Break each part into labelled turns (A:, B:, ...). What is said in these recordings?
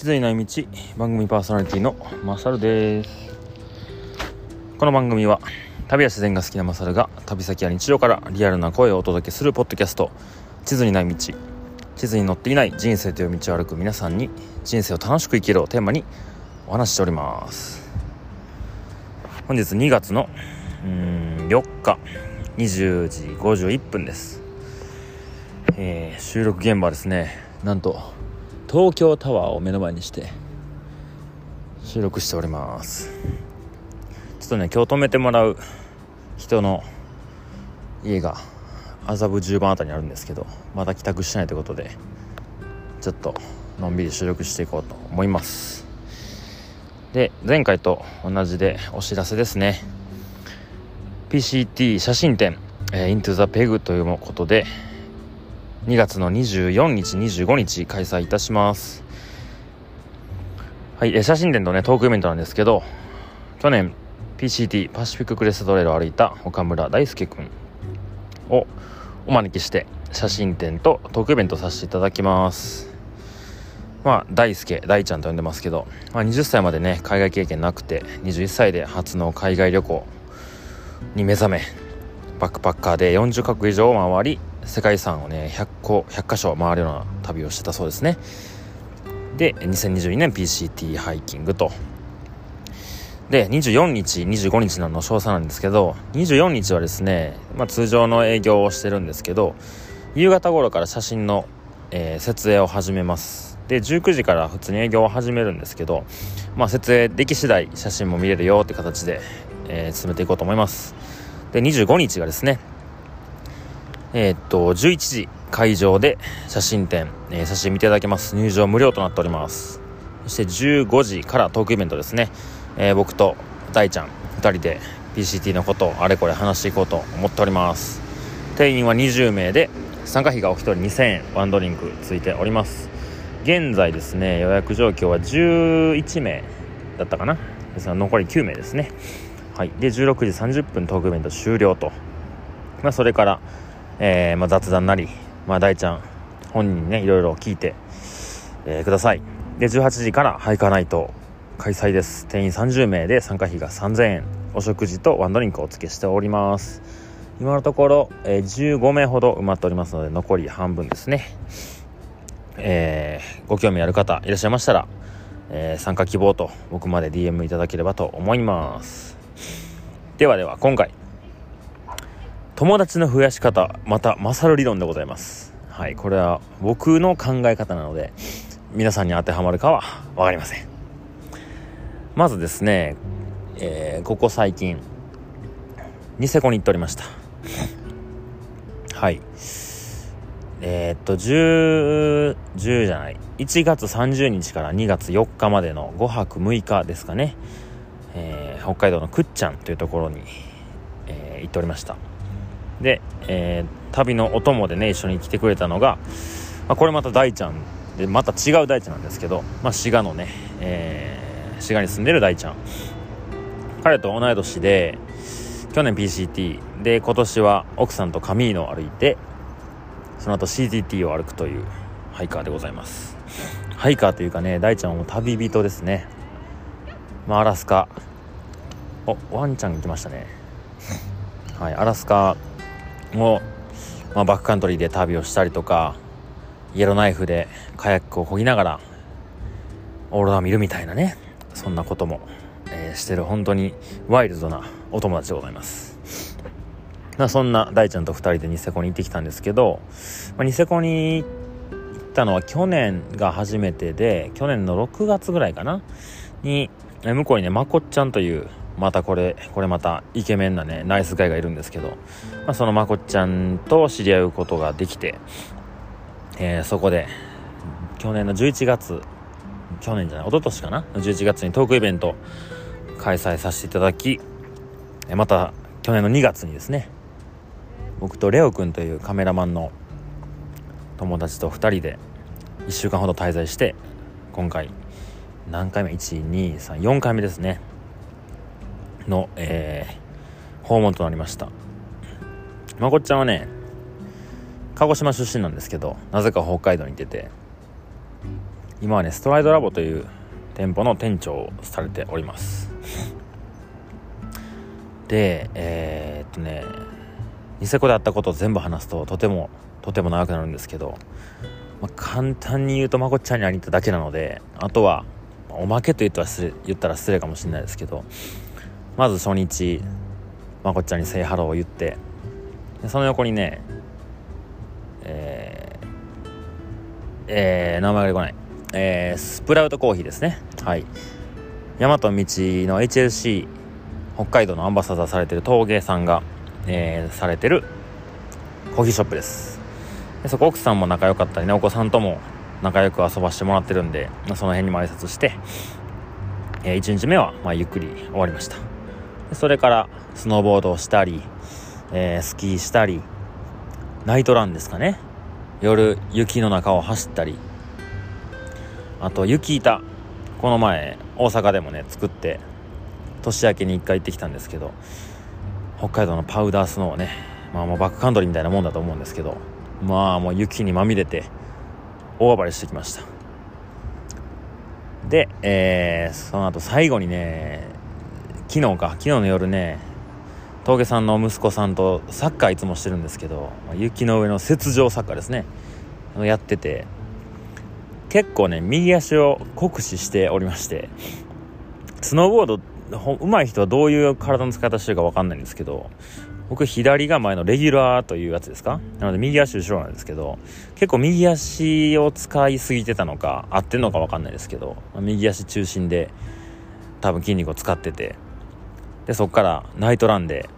A: 地図にない道番組パーソナリティのマサルですこの番組は旅や自然が好きなマサルが旅先や日常からリアルな声をお届けするポッドキャスト地図にない道地図に載っていない人生という道を歩く皆さんに人生を楽しく生きるをテーマにお話ししております本日2月のうん4日20時51分です。えー、収録現場ですねなんと東京タワーを目の前にして収録しております。ちょっとね今日泊めてもらう人の家が麻布10番あたりにあるんですけどまだ帰宅してないということでちょっとのんびり収録していこうと思います。で前回と同じでお知らせですね。PCT 写真展、え、Into the Peg ということで2月の24日25日開催いたします。はい、え写真展とねトークイベントなんですけど去年 PCT パシフィッククレストレールを歩いた岡村大輔君をお招きして写真展とトークイベントさせていただきます。まあ大輔大ちゃんと呼んでますけど、まあ、20歳までね海外経験なくて21歳で初の海外旅行に目覚めバックパッカーで40カ国以上を回り世界遺産をね100個100箇所回るような旅をしてたそうですね。で2022年 PCT ハイキングと。で24日25日なの詳細なんですけど24日はですね、まあ、通常の営業をしてるんですけど夕方頃から写真の、えー、設営を始めます。で19時から普通に営業を始めるんですけど、まあ、設営でき次第写真も見れるよって形で、えー、進めていこうと思います。で25日がですねえー、っと、11時会場で写真展、えー、写真見ていただけます。入場無料となっております。そして15時からトークイベントですね。えー、僕と大ちゃん2人で PCT のことをあれこれ話していこうと思っております。定員は20名で、参加費がお一人2000円、ワンドリンクついております。現在ですね、予約状況は11名だったかな。ですが残り9名ですね。はい。で、16時30分トークイベント終了と。まあ、それから、えー、まあ、雑談なり、まあ、大ちゃん本人にねいろいろ聞いて、えー、ください。で18時からハイカーナイト開催です。定員30名で参加費が3000円。お食事とワンドリンクをお付けしております。今のところ、えー、15名ほど埋まっておりますので残り半分ですね。えー、ご興味ある方いらっしゃいましたら、えー、参加希望と僕まで DM いただければと思います。ではでは今回友達の増やし方また勝る理論でございます。はいこれは僕の考え方なので皆さんに当てはまるかは分かりません。まずですね、えー、ここ最近ニセコに行っておりました。はい。えー、っと10、10じゃない。1月30日から2月4日までの5泊6日ですかね、えー、北海道のくっちゃんというところに、えー、行っておりました。で、えー、旅のお供でね一緒に来てくれたのが、まあ、これまた大ちゃんでまた違う大ちゃんなんですけど、まあ、滋賀のね、えー、滋賀に住んでる大ちゃん。彼と同い年で去年 PCT で今年は奥さんとカミーノを歩いてその後 CTT を歩くというハイカーでございます。ハイカーというかね大ちゃんも旅人ですね。まあアラスカ。おワンちゃん来ましたね。はいアラスカを、まあ、バックカントリーで旅をしたりとかイエローナイフでカヤックを漕ぎながらオーロラを見るみたいなねそんなことも、えー、してる本当にワイルドなお友達でございます。まあそんな大ちゃんと2人でニセコに行ってきたんですけど、まあ、ニセコに行ったのは去年が初めてで去年の6月ぐらいかなに向こうにねまこっちゃんというまたこれこれまたイケメンなねナイスガイがいるんですけど、まあ、そのまこっちゃんと知り合うことができて、えー、そこで去年の11月去年じゃない一昨年かな？11月にトークイベント開催させていただきまた去年の2月にですね僕とレオくんというカメラマンの友達と2人で1週間ほど滞在して今回何回目 ?1234 回目ですねの、えー、訪問となりました。まこっちゃんはね鹿児島出身なんですけどなぜか北海道に出て今はねストライドラボという店舗の店長をされております。でえー、っとねニセコであったことを全部話すととてもとても長くなるんですけど、まあ、簡単に言うとまこっちゃんに会いに行っただけなのであとはおまけと言ったら言ったら失礼かもしれないですけどまず初日まこっちゃんに「セイハロー」を言ってその横にねえー、えー、名前が出てこない、えー、スプラウトコーヒーですね。はい。大和道の HLC 北海道のアンバサダーされてる陶芸さんが、えー、されてるコーヒーショップです。でそこ奥さんも仲良かったりねお子さんとも仲良く遊ばしてもらってるんで、その辺にも挨拶して、えー、1日目は、まあ、ゆっくり終わりました。それからスノーボードをしたり、えー、スキーしたりナイトランですかね。夜雪の中を走ったり。あと雪板。この前大阪でもね作って年明けに1回行ってきたんですけど北海道のパウダースノーねまあもうバックカントリーみたいなもんだと思うんですけどまあもう雪にまみれて大暴れしてきました。で、えー、その後最後にね昨日か。昨日の夜ね峠さんの息子さんとサッカーいつもしてるんですけど雪の上の雪上サッカーですね。やってて。結構ね右足を酷使しておりまして。スノーボード上手い人はどういう体の使い方してるか分かんないんですけど僕左が前のレギュラーというやつですか？なので右足後ろなんですけど結構右足を使いすぎてたのか合ってるのか分かんないですけど右足中心で多分筋肉を使ってて。でそっからナイトランで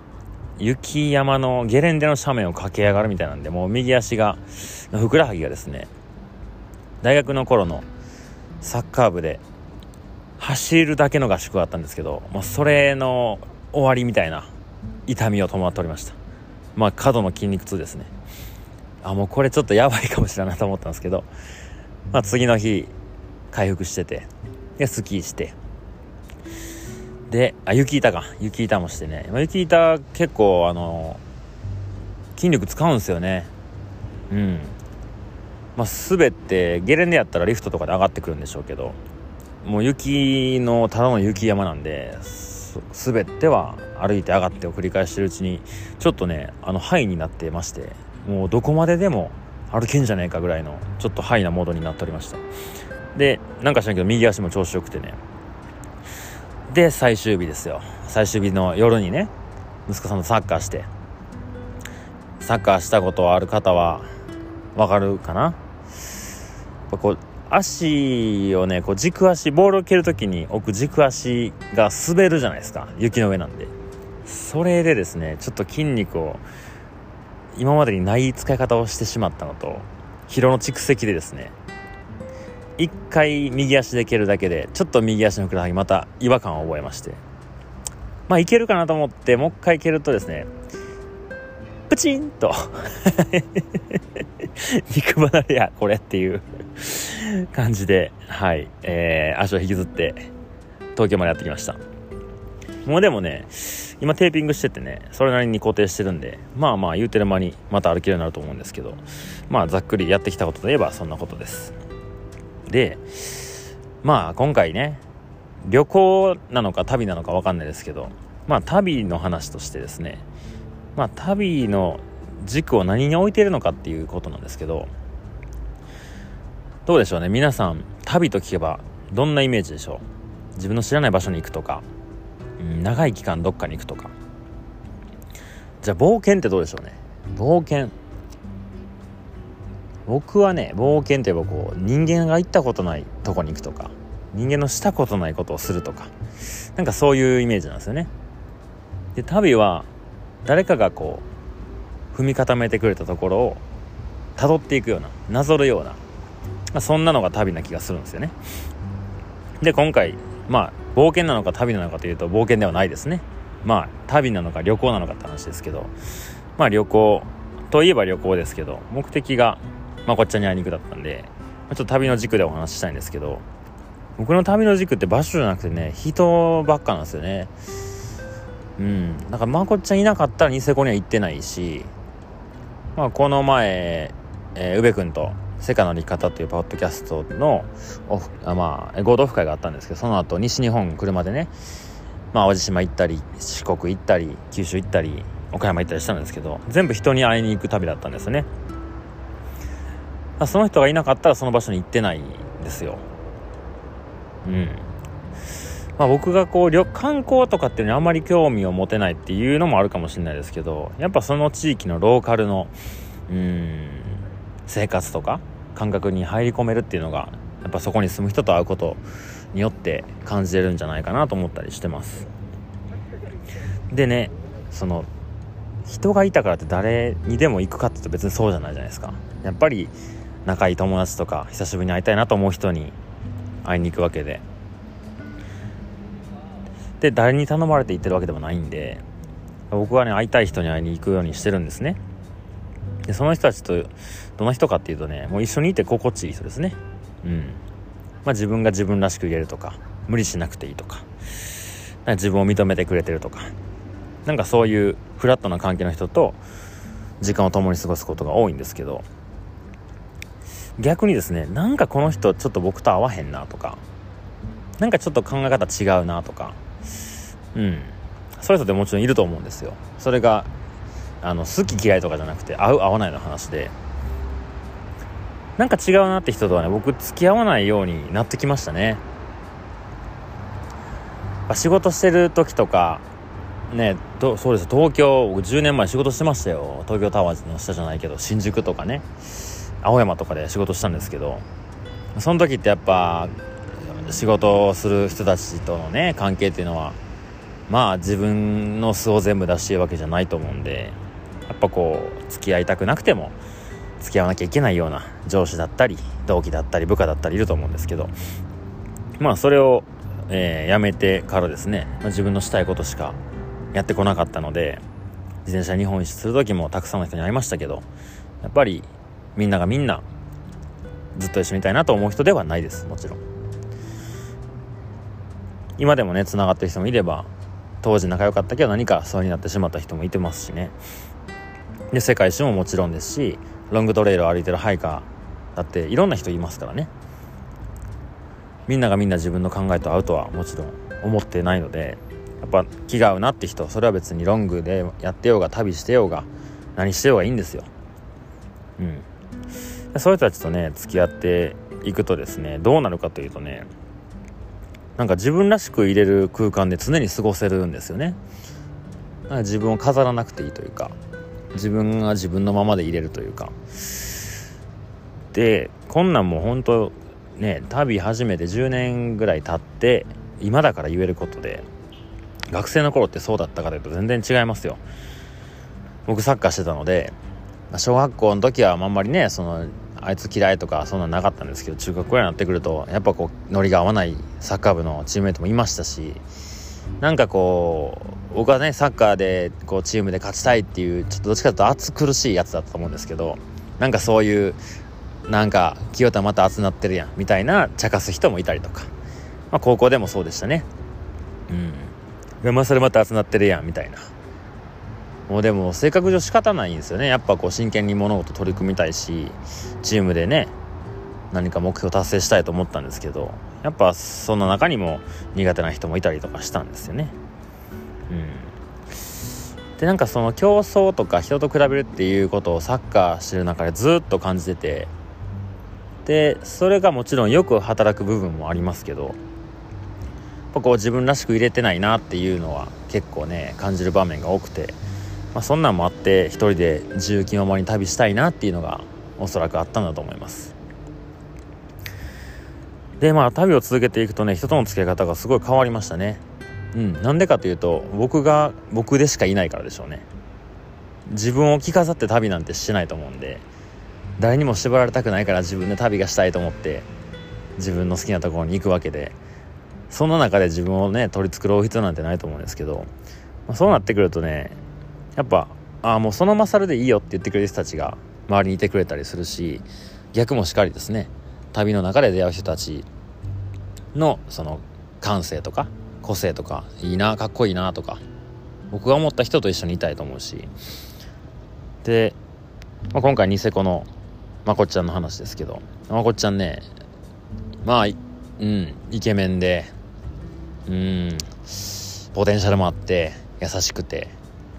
A: 雪山のゲレンデの斜面を駆け上がるみたいなんでもう右足がふくらはぎがですね大学の頃のサッカー部で走るだけの合宿があったんですけど、まあ、それの終わりみたいな痛みを伴っておりました。まあ過度の筋肉痛ですね。あもうこれちょっとやばいかもしれないと思ったんですけど、まあ、次の日回復しててでスキーしてであ雪板か。雪板もしてね、まあ、雪板結構あの筋力使うんですよね。うん。まあ滑ってゲレンデやったらリフトとかで上がってくるんでしょうけどもう雪のただの雪山なんで滑っては歩いて上がってを繰り返してるうちにちょっとねあのハイになってましてもうどこまででも歩けんじゃねえかぐらいのちょっとハイなモードになっておりました。でなんか知らんけど右足も調子よくてねで最終日ですよ最終日の夜にね息子さんとサッカーしてサッカーしたことある方はわかるかな？こう足をね、こう軸足、ボールを蹴るときに置く軸足が滑るじゃないですか。雪の上なんで。それでですね、ちょっと筋肉を今までにない使い方をしてしまったのと、疲労の蓄積でですね、一回右足で蹴るだけで、ちょっと右足のふくらはぎまた違和感を覚えまして、まあいけるかなと思って、もう一回蹴るとですね、プチンと 肉離れや、これっていう感じで、はい、えー、足を引きずって、東京までやってきました。もうでもね、今テーピングしててね、それなりに固定してるんで、まあまあ言うてる間にまた歩けるようになると思うんですけど、まあざっくりやってきたことといえばそんなことです。で、まあ今回ね、旅行なのか旅なのかわかんないですけど、まあ旅の話としてですね、まあ旅の軸を何に置いているのかっていうことなんですけど、どうでしょうね皆さん旅と聞けばどんなイメージでしょう？自分の知らない場所に行くとか、うん、長い期間どっかに行くとか。じゃあ冒険ってどうでしょうね？冒険。僕はね冒険って言えばこう人間が行ったことないとこに行くとか人間のしたことないことをするとかなんかそういうイメージなんですよね。で旅は誰かがこう踏み固めてくれたところを辿っていくようななぞるようなまあ、そんなのが旅な気がするんですよね。で今回まあ冒険なのか旅なのかというと冒険ではないですね。まあ旅なのか旅行なのかって話ですけどまあ旅行といえば旅行ですけど目的がまあこっちに会いに行くだったんで、ちょっと旅の軸でお話ししたいんですけど僕の旅の軸って場所じゃなくてね人ばっかなんですよね。うん。だからまこっちゃんいなかったらニセコには行ってないしまあこの前、えー、宇部君と世界の利方」というポッドキャストのオフあ、まあ、合同オフ会があったんですけどその後西日本車でね、まあ、淡路島行ったり四国行ったり九州行ったり岡山行ったりしたんですけど全部人に会いに行く旅だったんですよね。その人がいなかったらその場所に行ってないんですよ。うん。まあ、僕がこう観光とかっていうのにあんまり興味を持てないっていうのもあるかもしれないですけどやっぱその地域のローカルのうん生活とか感覚に入り込めるっていうのがやっぱそこに住む人と会うことによって感じれるんじゃないかなと思ったりしてます。でねその人がいたからって誰にでも行くかって言うと別にそうじゃないじゃないですか。やっぱり仲いい友達とか久しぶりに会いたいなと思う人に会いに行くわけで。で誰に頼まれて行ってるわけでもないんで僕はね会いたい人に会いに行くようにしてるんですね。でその人たちとどの人かっていうとねもう一緒にいて心地いい人ですね。うん。まあ自分が自分らしく言えるとか無理しなくていいとかか自分を認めてくれてるとかなんかそういうフラットな関係の人と時間を共に過ごすことが多いんですけど逆にですねなんかこの人ちょっと僕と合わへんなとかなんかちょっと考え方違うなとかうん。そういう人ってもちろんいると思うんですよ。それがあの好き嫌いとかじゃなくて合う合わないの話でなんか違うなって人とはね僕付き合わないようになってきましたね。仕事してる時とかねとそうです。東京僕10年前仕事してましたよ。東京タワーの下じゃないけど新宿とかね。青山とかで仕事したんですけどその時ってやっぱ仕事をする人たちとのね関係っていうのはまあ自分の素を全部出してるわけじゃないと思うんでやっぱこう付き合いたくなくても付き合わなきゃいけないような上司だったり同期だったり部下だったりいると思うんですけどまあそれを、えー、やめてからですね、まあ、自分のしたいことしかやってこなかったので自転車日本一する時もたくさんの人に会いましたけどやっぱりみんながみんなずっと一緒にいたいなと思う人ではないです。もちろん。今でもねつながってる人もいれば当時仲良かったけど何かそうになってしまった人もいてますしね。で世界一周ももちろんですしロングトレイルを歩いてるハイカーだっていろんな人いますからね。みんながみんな自分の考えと合うとはもちろん思ってないのでやっぱ気が合うなって人それは別にロングでやってようが旅してようが何してようがいいんですよ。うん。そういう人たちとね付き合っていくとですねどうなるかというとねなんか自分らしく入れる空間で常に過ごせるんですよね。自分を飾らなくていいというか自分が自分のままで入れるというか。でこんなんも本当ね旅始めて10年ぐらい経って今だから言えることで学生の頃ってそうだったかというと全然違いますよ。僕サッカーしてたので小学校の時はあんまりねそのあいつ嫌いとかそんなんなかったんですけど中学校になってくるとやっぱこうノリが合わないサッカー部のチームメートもいましたしなんかこう僕はねサッカーでこうチームで勝ちたいっていうちょっとどっちかというと熱苦しいやつだったと思うんですけどなんかそういうなんか清田また熱なってるやんみたいな茶化す人もいたりとか、まあ、高校でもそうでしたね。うん。まあそれまた熱なってるやんみたいな。もうでも性格上仕方ないんですよね。やっぱこう真剣に物事取り組みたいしチームでね何か目標達成したいと思ったんですけどやっぱその中にも苦手な人もいたりとかしたんですよね。うん。でなんかその競争とか人と比べるっていうことをサッカーしてる中でずっと感じててでそれがもちろんよく働く部分もありますけどやっぱこう自分らしく入れてないなっていうのは結構ね感じる場面が多くて。まあ、そんなんもあって一人で自由気ままに旅したいなっていうのがおそらくあったんだと思います。でまあ旅を続けていくとね人との付き合い方がすごい変わりましたね。うん。なんでかというと僕が僕でしかいないからでしょうね。自分を着飾って旅なんてしてないと思うんで誰にも縛られたくないから自分で旅がしたいと思って自分の好きなところに行くわけでその中で自分をね取り繕う必要なんてないと思うんですけど、まあ、そうなってくるとねやっぱああもうその勝るでいいよって言ってくれる人たちが周りにいてくれたりするし逆もしかりですね旅の中で出会う人たちのその感性とか個性とかいいなかっこいいなとか僕が思った人と一緒にいたいと思うし。で、まあ、今回ニセコのまこっちゃんの話ですけどまこっちゃんねまあうんイケメンでうんポテンシャルもあって優しくて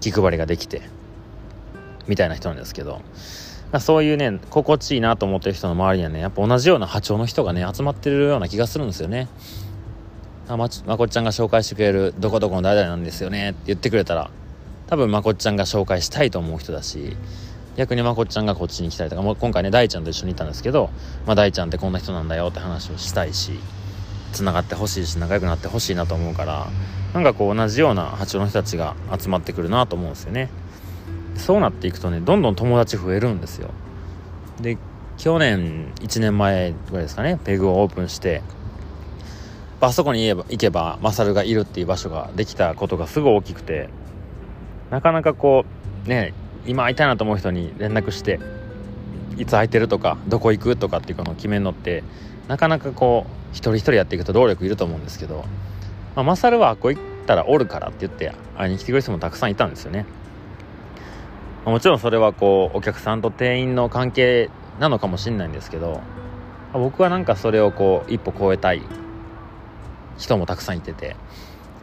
A: 気配りができてみたいな人なんですけどそういうね心地いいなと思ってる人の周りにはねやっぱ同じような波長の人がね集まってるような気がするんですよね。あままこっちゃんが紹介してくれるどこどこの誰々なんですよねって言ってくれたら多分まこっちゃんが紹介したいと思う人だし逆にまこっちゃんがこっちに来たりとかもう今回ね大ちゃんと一緒にいたんですけど、まあ、大ちゃんってこんな人なんだよって話をしたいしつながってほしいし仲良くなってほしいなと思うからなんかこう同じような波長の人たちが集まってくるなと思うんですよね。そうなっていくとねどんどん友達増えるんですよ。で去年1年前ぐらいですかねペグをオープンしてあそこに行けばマサルがいるっていう場所ができたことがすごい大きくてなかなかこうね今会いたいなと思う人に連絡していつ空いてるとかどこ行くとかっていうのを決めるのってなかなかこう一人一人やっていくと労力いると思うんですけど、まあ、マサルはこう行ったらおるからって言って会いに来てくれる人もたくさんいたんですよね。もちろんそれはこうお客さんと店員の関係なのかもしれないんですけど僕はなんかそれをこう一歩超えたい人もたくさんいてて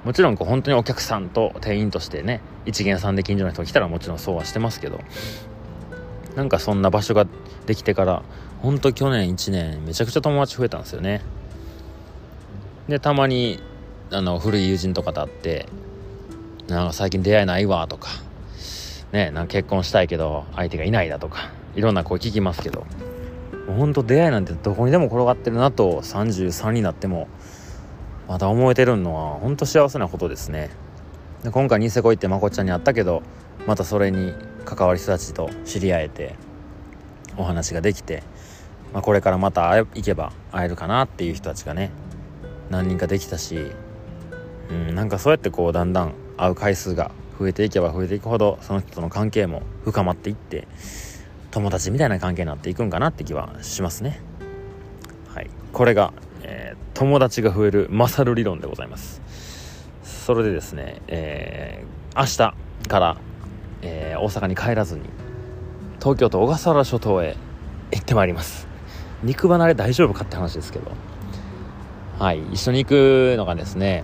A: もちろんこう本当にお客さんと店員としてね一元さんで近所の人が来たらもちろんそうはしてますけどなんかそんな場所ができてから本当去年1年めちゃくちゃ友達増えたんですよね。でたまにあの古い友人とかと会ってなんか最近出会いないわとかねなんか結婚したいけど相手がいないだとかいろんな声聞きますけどもうほんと出会いなんてどこにでも転がってるなと33になってもまだ思えてるのは本当幸せなことですね。で今回ニセコ行ってまこちゃんに会ったけどまたそれに関わる人たちと知り合えてお話ができて、まあ、これからまた行けば会えるかなっていう人たちがね何人かできたし、うん、なんかそうやってこうだんだん会う回数が増えていけば増えていくほどその人との関係も深まっていって友達みたいな関係になっていくんかなって気はしますね。はい。これがえ友達が増えるマサル理論でございます。それでですね、えー、明日から、えー、大阪に帰らずに東京都小笠原諸島へ行ってまいります。肉離れ大丈夫かって話ですけど。はい。一緒に行くのがですね、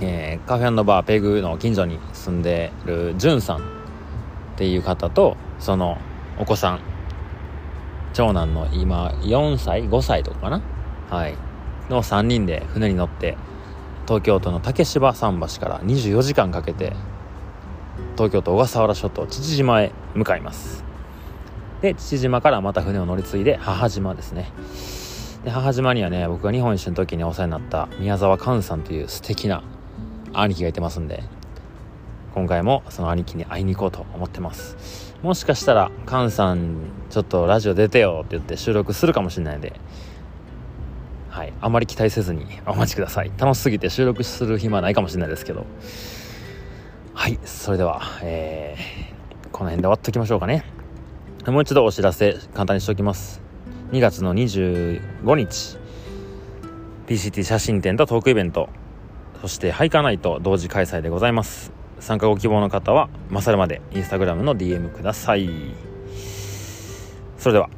A: えー、カフェバーペグの近所に住んでるじゅんさんっていう方とそのお子さん長男の今4歳5歳とかかな？はい。の3人で船に乗って東京都の竹芝桟橋から24時間かけて東京都小笠原諸島父島へ向かいます。で父島からまた船を乗り継いで母島ですね。で母島にはね僕が日本一周の時にお世話になった宮沢寛さんという素敵な兄貴がいてますんで今回もその兄貴に会いに行こうと思ってます。もしかしたら寛さんちょっとラジオ出てよって言って収録するかもしれないんではい、あまり期待せずにお待ちください。楽しすぎて収録する暇はないかもしれないですけど。はいそれでは、えー、この辺で終わっときましょうかね。もう一度お知らせ簡単にしておきます。2月の25日 PCT 写真展とトークイベント。そしてハイカーナイト同時開催でございます参加ご希望の方は勝るまでインスタグラムの DM くださいそれでは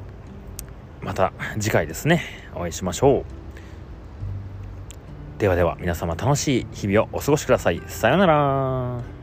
A: また次回ですねお会いしましょうではでは皆様楽しい日々をお過ごしください。さようなら。